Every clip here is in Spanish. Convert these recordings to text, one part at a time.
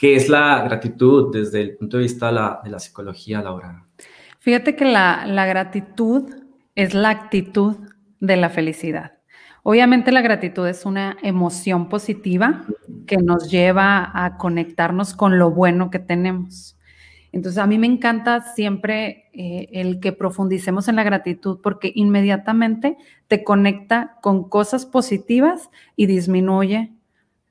¿Qué es la gratitud desde el punto de vista de la, de la psicología, Laura? Fíjate que la, gratitud es la actitud de la felicidad. Obviamente la gratitud es una emoción positiva que nos lleva a conectarnos con lo bueno que tenemos. Entonces a mí me encanta siempre eh, el que profundicemos en la gratitud porque inmediatamente te conecta con cosas positivas y disminuye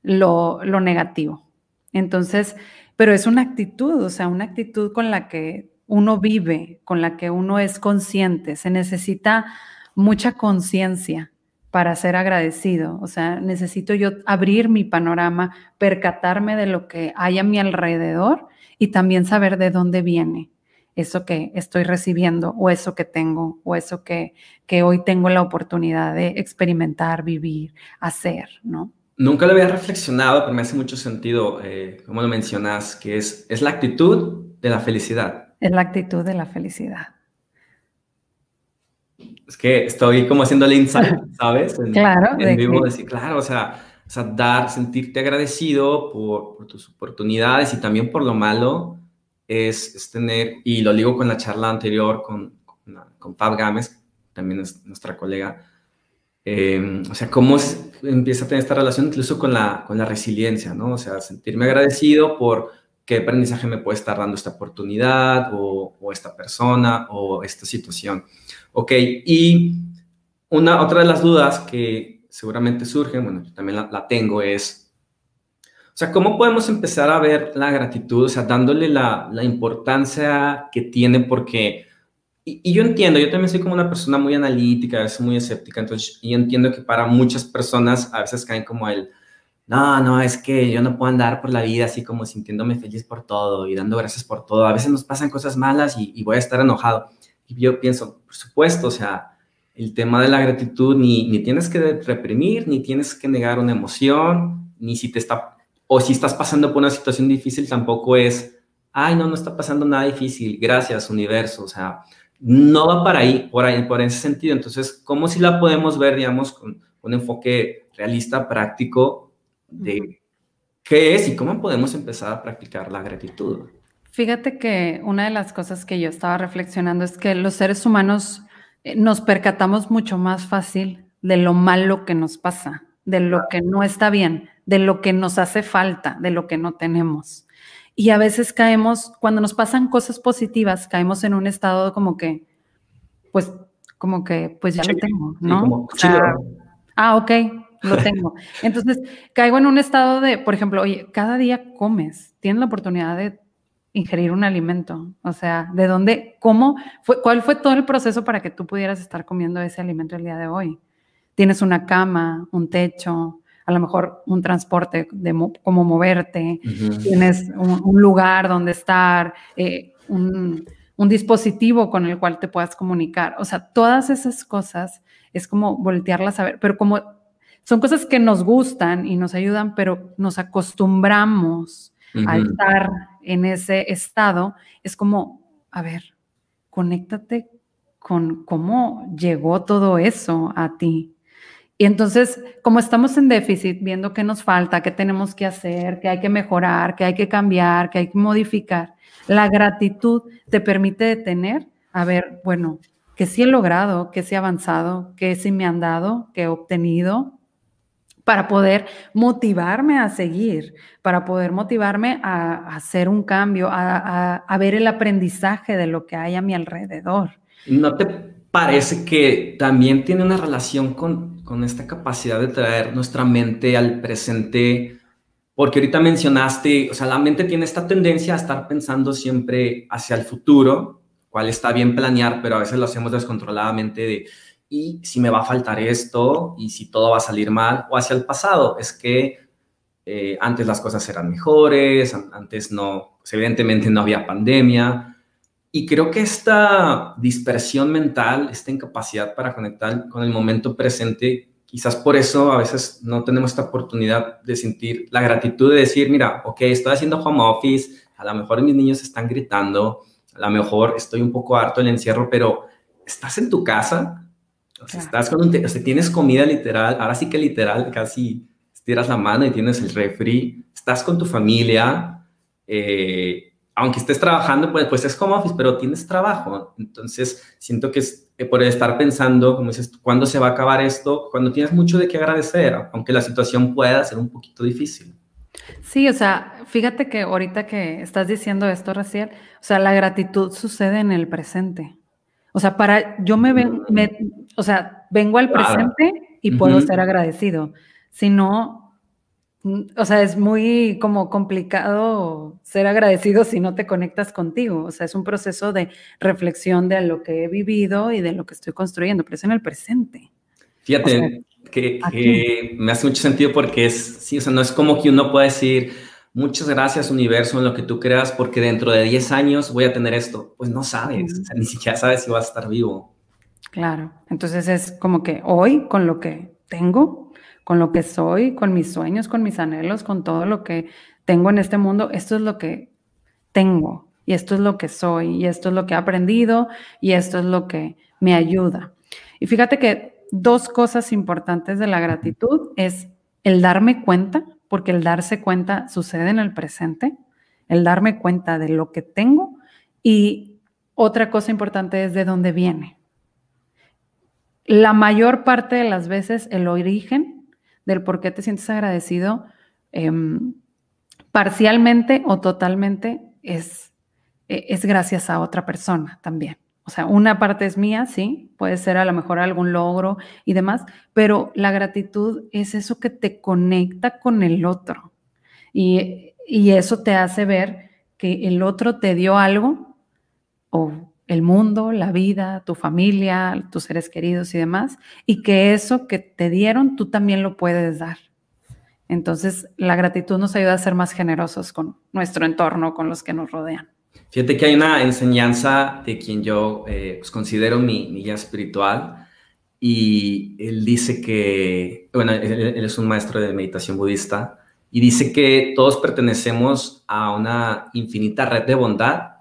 lo, lo negativo. Entonces, pero es una actitud, o sea, una actitud con la que uno vive, con la que uno es consciente. Se necesita mucha conciencia para ser agradecido. O sea, necesito yo abrir mi panorama, percatarme de lo que hay a mi alrededor y también saber de dónde viene eso que estoy recibiendo o eso que tengo o eso que, que hoy tengo la oportunidad de experimentar, vivir, hacer, ¿no? Nunca lo había reflexionado, pero me hace mucho sentido, eh, como lo mencionas, que es, es la actitud de la felicidad. Es la actitud de la felicidad. Es que estoy como haciéndole insight, ¿sabes? claro. En vivo, decir, claro, o sea, o sea, dar, sentirte agradecido por, por, tus oportunidades y también por lo malo es, es, tener, y lo digo con la charla anterior con, con, con Fab Gámez, también es nuestra colega, eh, o sea, cómo empieza a tener esta relación incluso con la, con la resiliencia, ¿no? O sea, sentirme agradecido por qué aprendizaje me puede estar dando esta oportunidad o, o esta persona o esta situación. Ok, y una, otra de las dudas que, seguramente surgen, bueno, yo también la, tengo, es, o sea, ¿cómo podemos empezar a ver la gratitud? O sea, dándole la, la importancia que tiene, porque, y, yo entiendo, yo también soy como una persona muy analítica, es muy escéptica, entonces yo entiendo que para muchas personas a veces caen como el, no, no, es que yo no puedo andar por la vida así como sintiéndome feliz por todo y dando gracias por todo. A veces nos pasan cosas malas y, y voy a estar enojado. Y yo pienso, por supuesto, o sea, el tema de la gratitud, ni, ni tienes que reprimir, ni tienes que negar una emoción, ni si te está, o si estás pasando por una situación difícil, tampoco es, ay, no, no está pasando nada difícil, gracias, universo, o sea, no va para ahí, por ahí, por ese sentido. Entonces, ¿cómo si la podemos ver, digamos, con un enfoque realista, práctico, de qué es y cómo podemos empezar a practicar la gratitud? Fíjate que una de las cosas que yo estaba reflexionando es que los seres humanos eh, nos percatamos mucho más fácil de lo malo que nos pasa, de lo que no está bien, de lo que nos hace falta, de lo que no tenemos. Y a veces caemos, cuando nos pasan cosas positivas, caemos en un estado como que, pues, como que, pues ya lo tengo, ¿no? ah, ok, lo tengo. Entonces, caigo en un estado de, por ejemplo, oye, cada día comes, tienes la oportunidad de ingerir un alimento? O sea, ¿de dónde, cómo, fue, cuál fue todo el proceso para que tú pudieras estar comiendo ese alimento el día de hoy? Tienes una cama, un techo, a lo mejor un transporte de cómo moverte, tienes un, lugar donde estar, eh, un, un dispositivo con el cual te puedas comunicar. O sea, todas esas cosas es como voltearlas a ver, pero como son cosas que nos gustan y nos ayudan, pero nos acostumbramos a estar en ese estado, es como, a ver, conéctate con cómo llegó todo eso a ti. Y entonces, como estamos en déficit, viendo qué nos falta, qué tenemos que hacer, qué hay que mejorar, qué hay que cambiar, qué hay que modificar, la gratitud te permite detener, a ver, bueno, qué sí he logrado, qué sí he avanzado, qué sí me han dado, qué he obtenido, para poder motivarme a seguir, para poder motivarme a, hacer un cambio, a, ver el aprendizaje de lo que hay a mi alrededor. ¿No te parece que también tiene una relación con, con esta capacidad de traer nuestra mente al presente? Porque ahorita mencionaste, o sea, la mente tiene esta tendencia a estar pensando siempre hacia el futuro, cual está bien planear, pero a veces lo hacemos descontroladamente de y si me va a faltar esto y si todo va a salir mal o hacia el pasado. Es que eh, antes las cosas eran mejores, antes no, pues, evidentemente no había pandemia. Y creo que esta dispersión mental, esta incapacidad para conectar con el momento presente, quizás por eso a veces no tenemos esta oportunidad de sentir la gratitud de decir, mira, ok, estoy haciendo home office, a lo mejor mis niños están gritando, a lo mejor estoy un poco harto del encierro, pero estás en tu casa, o sea, estás con un, o sea, tienes comida literal, ahora sí que literal, casi estiras la mano y tienes el refri, estás con tu familia, eh, aunque estés trabajando, pues, pues es home office, pero tienes trabajo. Entonces, siento que es eh, por estar pensando, como dices, ¿cuándo se va a acabar esto? Cuando tienes mucho de qué agradecer, aunque la situación pueda ser un poquito difícil. Sí, o sea, fíjate que ahorita que estás diciendo esto, Raciel, o sea, la gratitud sucede en el presente. O sea, para, yo me, ven, o sea, vengo al presente y puedo ser agradecido. Si no, o sea, es muy como complicado ser agradecido si no te conectas contigo. O sea, es un proceso de reflexión de lo que he vivido y de lo que estoy construyendo, pero es en el presente. Fíjate que, me hace mucho sentido porque es, sí, o sea, no es como que uno pueda decir, muchas gracias universo en lo que tú creas porque dentro de 10 años voy a tener esto. Pues no sabes, o sea, ni siquiera sabes si vas a estar vivo. Claro, entonces es como que hoy con lo que tengo, con lo que soy, con mis sueños, con mis anhelos, con todo lo que tengo en este mundo. Esto es lo que tengo y esto es lo que soy y esto es lo que he aprendido y esto es lo que me ayuda. Y fíjate que dos cosas importantes de la gratitud es el darme cuenta, porque el darse cuenta sucede en el presente, el darme cuenta de lo que tengo y otra cosa importante es de dónde viene. La mayor parte de las veces el origen del por qué te sientes agradecido, em, parcialmente o totalmente es, e, es gracias a otra persona también. O sea, una parte es mía, sí, puede ser a lo mejor algún logro y demás, pero la gratitud es eso que te conecta con el otro. Y, y eso te hace ver que el otro te dio algo, o el mundo, la vida, tu familia, tus seres queridos y demás, y que eso que te dieron tú también lo puedes dar. Entonces, la gratitud nos ayuda a ser más generosos con nuestro entorno, con los que nos rodean. Fíjate que hay una enseñanza de quien yo eh, pues, considero mi, guía espiritual y él dice que, bueno, él, es un maestro de meditación budista y dice que todos pertenecemos a una infinita red de bondad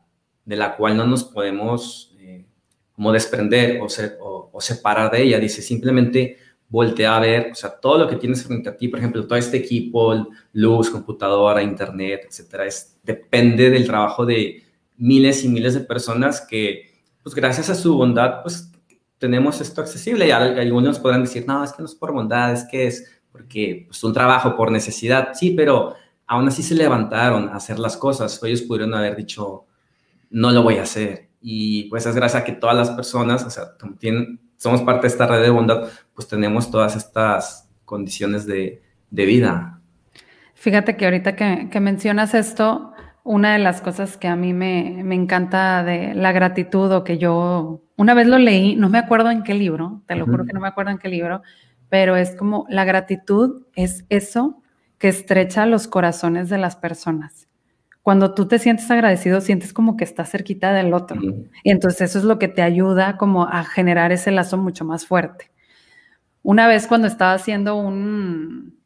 de la cual no nos podemos eh, como desprender o, o, separar de ella. Dice, simplemente voltea a ver, o sea, todo lo que tienes frente a ti, por ejemplo, todo este equipo, luz, computadora, internet, etcétera, es, depende del trabajo de miles y miles de personas que, pues gracias a su bondad, pues tenemos esto accesible. Y algunos podrán decir, no, es que no es por bondad, es que es porque es pues, un trabajo por necesidad. Sí, pero aún así se levantaron a hacer las cosas. Ellos pudieron haber dicho, no lo voy a hacer. Y pues es gracias a que todas las personas, o sea, somos parte de esta red de bondad, pues tenemos todas estas condiciones de, vida. Fíjate que ahorita que, mencionas esto, una de las cosas que a mí me, encanta de la gratitud o que yo una vez lo leí, no me acuerdo en qué libro, te lo juro que no me acuerdo en qué libro, pero es como la gratitud es eso que estrecha los corazones de las personas cuando tú te sientes agradecido, sientes como que estás cerquita del otro. Y entonces eso es lo que te ayuda como a generar ese lazo mucho más fuerte. Una vez cuando estaba haciendo un,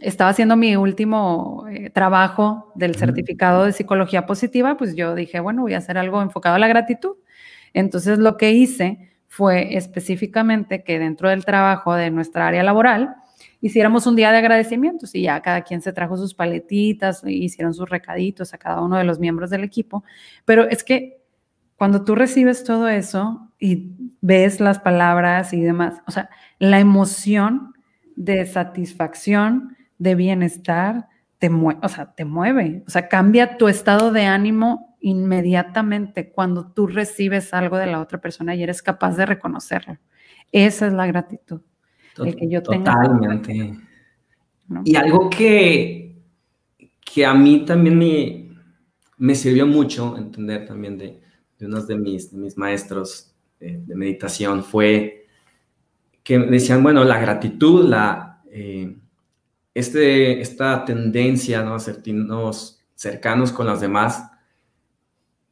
estaba haciendo mi último eh, trabajo del certificado de psicología positiva, pues yo dije, bueno, voy a hacer algo enfocado a la gratitud. Entonces lo que hice fue específicamente que dentro del trabajo de nuestra área laboral, hiciéramos un día de agradecimientos y ya cada quien se trajo sus paletitas, hicieron sus recaditos a cada uno de los miembros del equipo. Pero es que cuando tú recibes todo eso y ves las palabras y demás, o sea, la emoción de satisfacción, de bienestar, te mueve, o sea, te mueve, o sea, cambia tu estado de ánimo inmediatamente cuando tú recibes algo de la otra persona y eres capaz de reconocerlo. Esa es la gratitud el que yo tenga. Totalmente. Y algo que, que a mí también me, me sirvió mucho entender también de, de unos de mis, de mis maestros de, meditación fue que decían, bueno, la gratitud, la, eh, este, esta tendencia ¿no? a sentirnos cercanos con los demás,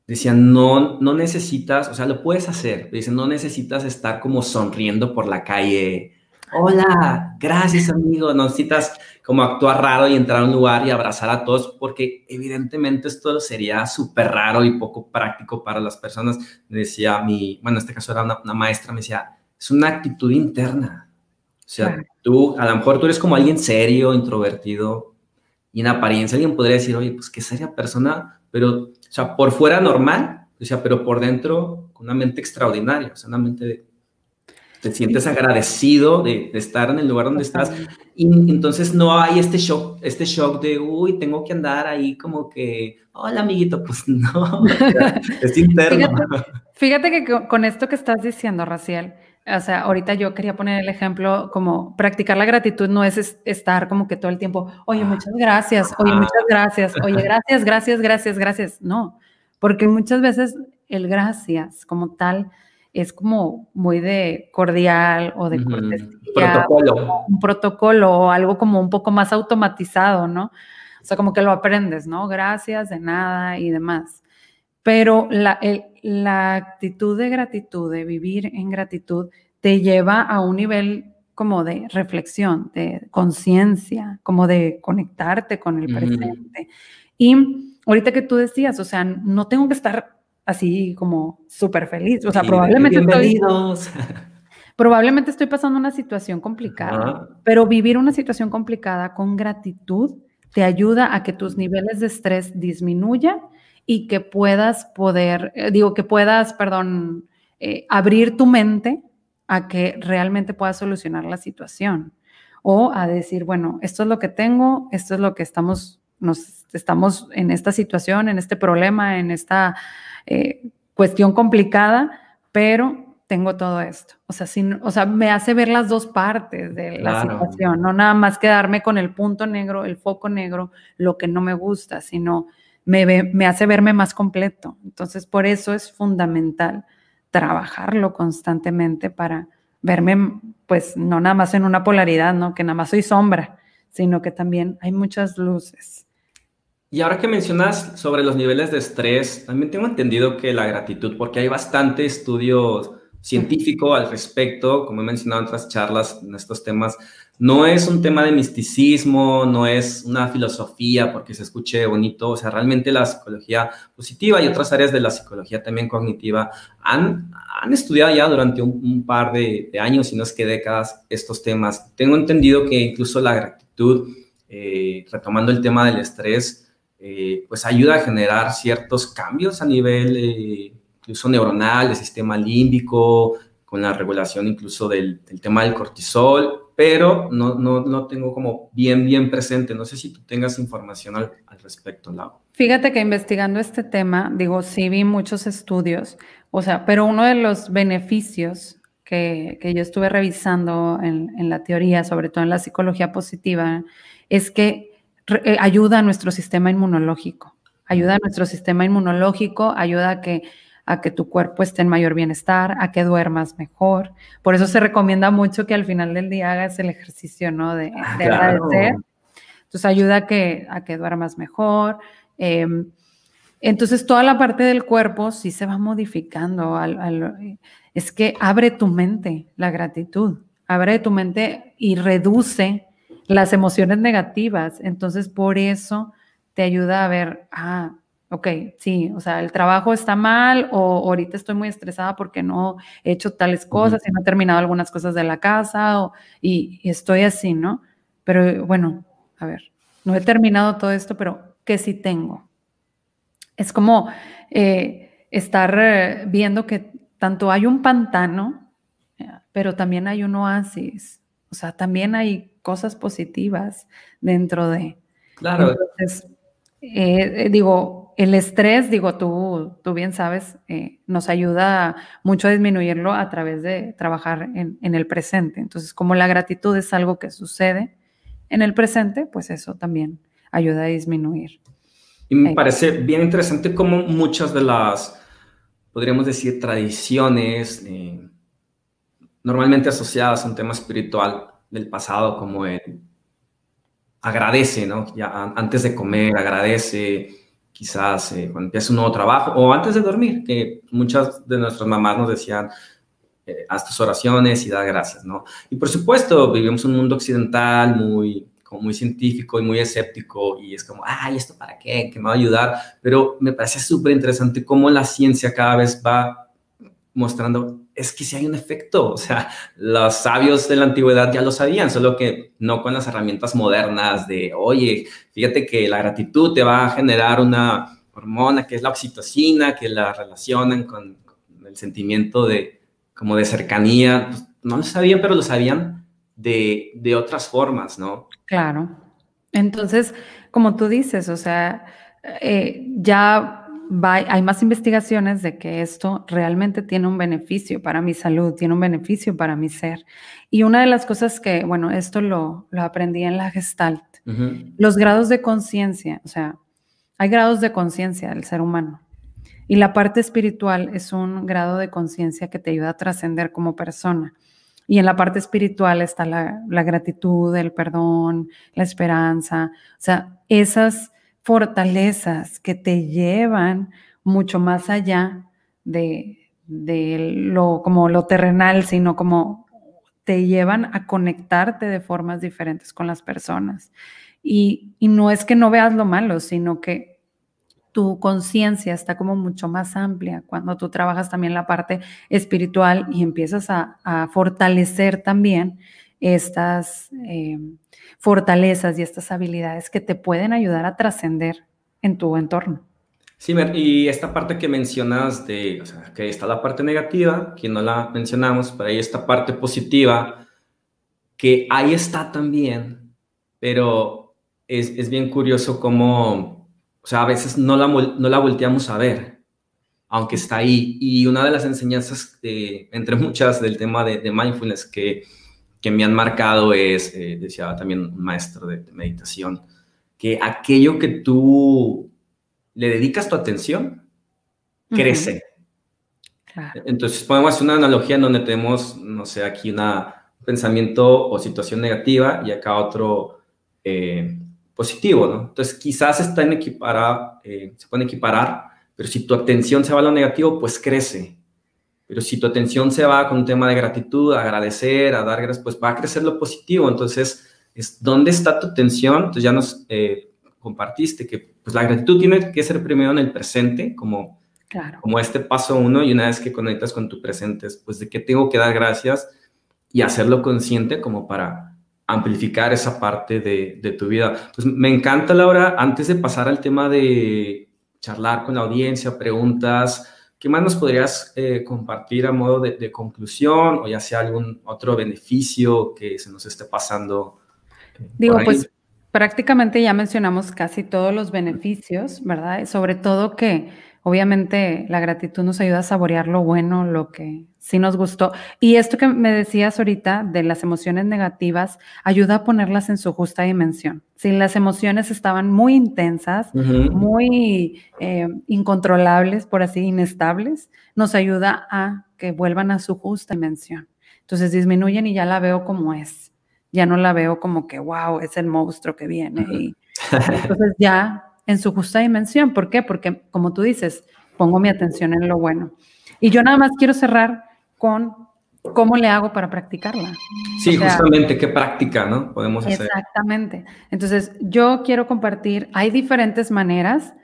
decían, no, no necesitas, o sea, lo puedes hacer, dicen, no necesitas estar como sonriendo por la calle hola, gracias amigo, no necesitas como actuar raro y entrar a un lugar y abrazar a todos, porque evidentemente esto sería súper raro y poco práctico para las personas. Me decía mi, bueno, en este caso era una, maestra, me decía, es una actitud interna. O sea, tú, a lo mejor tú eres como alguien serio, introvertido, y en apariencia alguien podría decir, oye, pues qué seria persona, pero, o sea, por fuera normal, o sea, pero por dentro con una mente extraordinaria, o sea, una mente de, te sientes agradecido de, estar en el lugar donde estás y entonces no hay este shock, este shock de, uy, tengo que andar ahí como que, hola amiguito, pues no, es interno. Fíjate, que con esto que estás diciendo, Raciel, o sea, ahorita yo quería poner el ejemplo como practicar la gratitud no es estar como que todo el tiempo, oye, muchas gracias, oye, muchas gracias, oye, gracias, gracias, gracias, gracias. No, porque muchas veces el gracias como tal es como muy de cordial o de cortesía. Protocolo. Un protocolo o algo como un poco más automatizado, ¿no? O sea, como que lo aprendes, ¿no? Gracias, de nada y demás. Pero la, la actitud de gratitud, de vivir en gratitud, te lleva a un nivel como de reflexión, de conciencia, como de conectarte con el presente. Y ahorita que tú decías, o sea, no tengo que estar así como súper feliz, o sea, probablemente estoy, probablemente estoy pasando una situación complicada, pero vivir una situación complicada con gratitud te ayuda a que tus niveles de estrés disminuyan y que puedas poder, eh, digo, que puedas, perdón, eh, abrir tu mente a que realmente puedas solucionar la situación. O a decir, bueno, esto es lo que tengo, esto es lo que estamos, nos estamos en esta situación, en este problema, en esta eh, cuestión complicada, pero tengo todo esto. O sea, o sea, me hace ver las dos partes de la situación, no nada más quedarme con el punto negro, el foco negro, lo que no me gusta, sino me, hace verme más completo. Entonces, por eso es fundamental trabajarlo constantemente para verme, pues, no nada más en una polaridad, ¿no? Que nada más soy sombra, sino que también hay muchas luces. Y ahora que mencionas sobre los niveles de estrés, también tengo entendido que la gratitud, porque hay bastante estudio científico al respecto, como he mencionado en otras charlas en estos temas, no es un tema de misticismo, no es una filosofía porque se escuche bonito, o sea, realmente la psicología positiva y otras áreas de la psicología también cognitiva han, han estudiado ya durante un, par de, años, si no es que décadas, estos temas. Tengo entendido que incluso la gratitud, eh, retomando el tema del estrés, eh, pues ayuda a generar ciertos cambios a nivel eh, incluso neuronal, del sistema límbico, con la regulación incluso del, del tema del cortisol, pero no, no, no tengo como bien, bien presente. No sé si tú tengas información al, respecto. Fíjate que investigando este tema, digo, sí vi muchos estudios, o sea, pero uno de los beneficios que, que yo estuve revisando en, en, la teoría, sobre todo en la psicología positiva, es que eh, ayuda a nuestro sistema inmunológico, ayuda a nuestro sistema inmunológico, ayuda a que a que tu cuerpo esté en mayor bienestar, a que duermas mejor. Por eso se recomienda mucho que al final del día hagas el ejercicio, ¿no? De, ah, agradecer. Entonces ayuda a que, a que duermas mejor. Em, entonces toda la parte del cuerpo sí se va modificando. es que abre tu mente, la gratitud, abre tu mente y reduce las emociones negativas. Entonces por eso te ayuda a ver, ah, ok, sí, o sea, el trabajo está mal o ahorita estoy muy estresada porque no he hecho tales cosas y no he terminado algunas cosas de la casa y, estoy así, ¿no? Pero bueno, a ver, no he terminado todo esto, pero ¿qué sí tengo? Es como eh, estar eh, viendo que tanto hay un pantano, pero también hay un oasis, o sea, también hay cosas positivas dentro de... Claro. Entonces, eh, digo, el estrés, digo, tú, tú bien sabes, eh, nos ayuda mucho a disminuirlo a través de trabajar en, el presente. Entonces, como la gratitud es algo que sucede en el presente, pues eso también ayuda a disminuir. Y me parece bien interesante cómo muchas de las, podríamos decir, tradiciones eh, normalmente asociadas a un tema espiritual del pasado, como el agradece, ¿no? Ya antes de comer, agradece quizás eh, cuando empieza un nuevo trabajo o antes de dormir, que muchas de nuestras mamás nos decían, eh, haz tus oraciones y da gracias, ¿no? Y por supuesto, vivimos un mundo occidental muy, como muy científico y muy escéptico y es como, ay, ¿esto para qué? ¿Qué me va a ayudar? Pero me parece súper interesante cómo la ciencia cada vez va mostrando es que sí hay un efecto, o sea, los sabios de la antigüedad ya lo sabían, solo que no con las herramientas modernas de, oye, fíjate que la gratitud te va a generar una hormona que es la oxitocina, que la relacionan con, el sentimiento de como de cercanía, pues, no lo sabían, pero lo sabían de, de otras formas, ¿no? Claro. Entonces, como tú dices, o sea, eh, ya hay más investigaciones de que esto realmente tiene un beneficio para mi salud, tiene un beneficio para mi ser. Y una de las cosas que, bueno, esto lo, lo aprendí en la Gestalt, los grados de conciencia, o sea, hay grados de conciencia del ser humano. Y la parte espiritual es un grado de conciencia que te ayuda a trascender como persona. Y en la parte espiritual está la, la, gratitud, el perdón, la esperanza. O sea, esas fortalezas que te llevan mucho más allá de, lo como lo terrenal, sino como te llevan a conectarte de formas diferentes con las personas. Y, y no es que no veas lo malo, sino que tu conciencia está como mucho más amplia cuando tú trabajas también la parte espiritual y empiezas a, a fortalecer también estas eh, fortalezas y estas habilidades que te pueden ayudar a trascender en tu entorno. Sí, y esta parte que mencionas de, o sea, que está la parte negativa, que no la mencionamos, pero hay esta parte positiva, que ahí está también, pero es, es bien curioso cómo, o sea, a veces no la, no la volteamos a ver, aunque está ahí. Y una de las enseñanzas, entre muchas, del tema de, de mindfulness que que me han marcado es, eh, decía también un maestro de, meditación, que aquello que tú le dedicas tu atención, crece. Entonces podemos hacer una analogía en donde tenemos, no sé, aquí un pensamiento o situación negativa y acá otro eh, positivo, ¿no? Entonces quizás están equipara, eh, se pueden equiparar, pero si tu atención se va a lo negativo, pues crece. Pero si tu atención se va con un tema de gratitud, a agradecer, a dar gracias, pues va a crecer lo positivo. Entonces, es, ¿dónde está tu atención? Entonces ya nos eh, compartiste que pues, la gratitud tiene que ser primero en el presente, como, como este paso uno, y una vez que conectas con tu presente, pues de qué tengo que dar gracias y hacerlo consciente como para amplificar esa parte de, de tu vida. Pues me encanta, Laura, antes de pasar al tema de charlar con la audiencia, preguntas, ¿Qué más nos podrías eh, compartir a modo de, conclusión o ya sea algún otro beneficio que se nos esté pasando? Digo, pues prácticamente ya mencionamos casi todos los beneficios, ¿verdad? Sobre todo que obviamente la gratitud nos ayuda a saborear lo bueno, lo que sí nos gustó. Y esto que me decías ahorita de las emociones negativas, ayuda a ponerlas en su justa dimensión. Si las emociones estaban muy intensas, muy eh, incontrolables, por así, inestables, nos ayuda a que vuelvan a su justa dimensión. Entonces disminuyen y ya la veo como es. Ya no la veo como que, wow, es el monstruo que viene. y, entonces ya en su justa dimensión. ¿Por qué? Porque, como tú dices, pongo mi atención en lo bueno. Y yo nada más quiero cerrar con cómo le hago para practicarla. Sí, justamente, qué práctica, ¿no? Podemos hacer. Exactamente. Entonces, yo quiero compartir, hay diferentes maneras,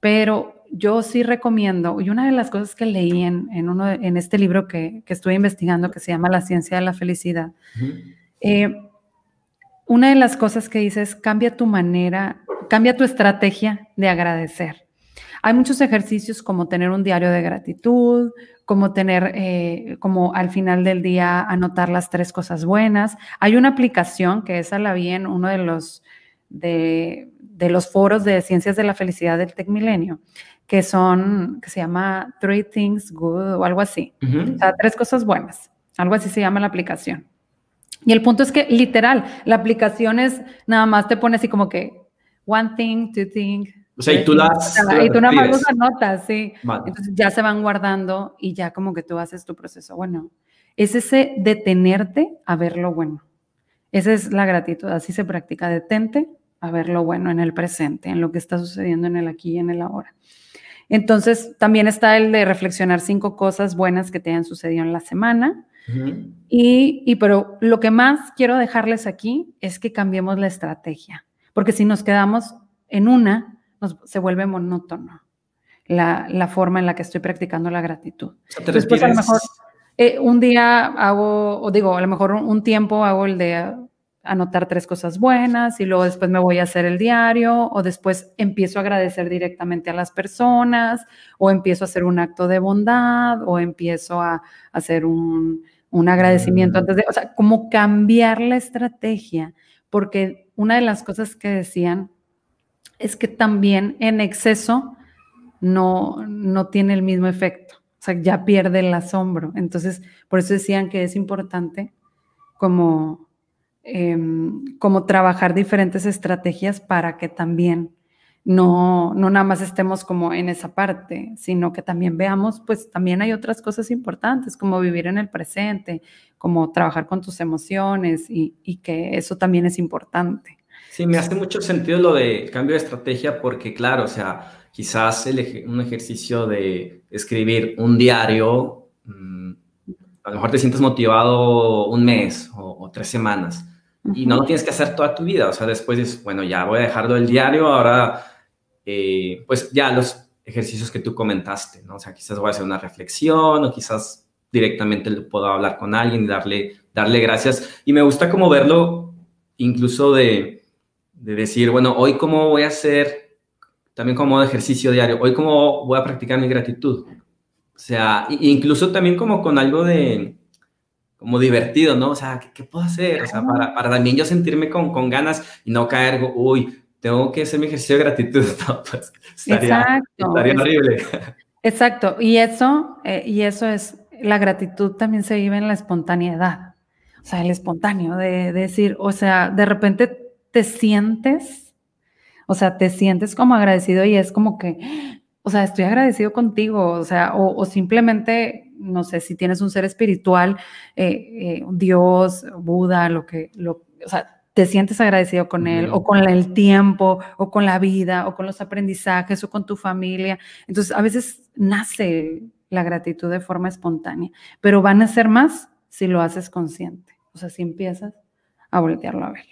pero yo sí recomiendo, y una de las cosas que leí en, en uno, en este libro que, que, estuve investigando, que se llama La ciencia de la felicidad, eh, una de las cosas que dice es cambia tu manera, cambia tu estrategia de agradecer. Hay muchos ejercicios como tener un diario de gratitud, como tener, eh, como al final del día anotar las tres cosas buenas. Hay una aplicación que esa la vi en uno de los, de, los foros de ciencias de la felicidad del Tech Milenio, que son, que se llama Three Things Good o algo así. O sea, tres cosas buenas. Algo así se llama la aplicación. Y el punto es que literal, la aplicación es nada más te pone así como que one thing, two things, o sea, y tú las... Y tú nada más los anotas, sí. Entonces ya se van guardando y ya como que tú haces tu proceso. Bueno, es ese detenerte a ver lo bueno. Esa es la gratitud, así se practica. Detente a ver lo bueno en el presente, en lo que está sucediendo en el aquí y en el ahora. Entonces, también está el de reflexionar cinco cosas buenas que te hayan sucedido en la semana. y, y, pero lo que más quiero dejarles aquí es que cambiemos la estrategia, porque si nos quedamos en una, se vuelve monótono la, forma en la que estoy practicando la gratitud. te refieres, a lo mejor, eh, un día hago, o digo, a lo mejor un, tiempo hago el de anotar tres cosas buenas y luego después me voy a hacer el diario o después empiezo a agradecer directamente a las personas o empiezo a hacer un acto de bondad o empiezo a, hacer un, un agradecimiento mm. antes de, o sea, como cambiar la estrategia, porque una de las cosas que decían es que también en exceso no, no tiene el mismo efecto, o sea, ya pierde el asombro. Entonces, por eso decían que es importante como, em, como trabajar diferentes estrategias para que también no, no nada más estemos como en esa parte, sino que también veamos, pues también hay otras cosas importantes, como vivir en el presente, como trabajar con tus emociones y, y que eso también es importante. Sí, me hace mucho sentido lo de cambio de estrategia porque, claro, o sea, quizás un ejercicio de escribir un diario, mm, a lo mejor te sientes motivado un mes o, tres semanas y no lo tienes que hacer toda tu vida. O sea, después dices, bueno, ya voy a dejarlo el diario, ahora, eh, pues ya los ejercicios que tú comentaste, ¿no? O sea, quizás voy a hacer una reflexión o quizás directamente puedo hablar con alguien y darle, darle gracias. Y me gusta como verlo incluso de, de decir, bueno, hoy cómo voy a hacer también como ejercicio diario. Hoy cómo voy a practicar mi gratitud. O sea, incluso también como con algo de, como divertido, ¿no? O sea, ¿qué, puedo hacer? O sea, para, para, también yo sentirme con, con, ganas y no caer, uy, tengo que hacer mi ejercicio de gratitud. No, pues, estaría, Exacto. estaría horrible. Exacto. Y eso, eh, y eso es, la gratitud también se vive en la espontaneidad. O sea, el espontáneo de, de decir, o sea, de repente te sientes o sea, te sientes como agradecido y es como que, o sea, estoy agradecido contigo, o sea, o, simplemente, no sé, si tienes un ser espiritual, eh, eh, Dios, Buda, lo que, lo, o sea, te sientes agradecido con él, o con el tiempo, o con la vida, o con los aprendizajes, o con tu familia. Entonces, a veces nace la gratitud de forma espontánea, pero van a ser más si lo haces consciente, o sea, si empiezas a voltearlo a ver.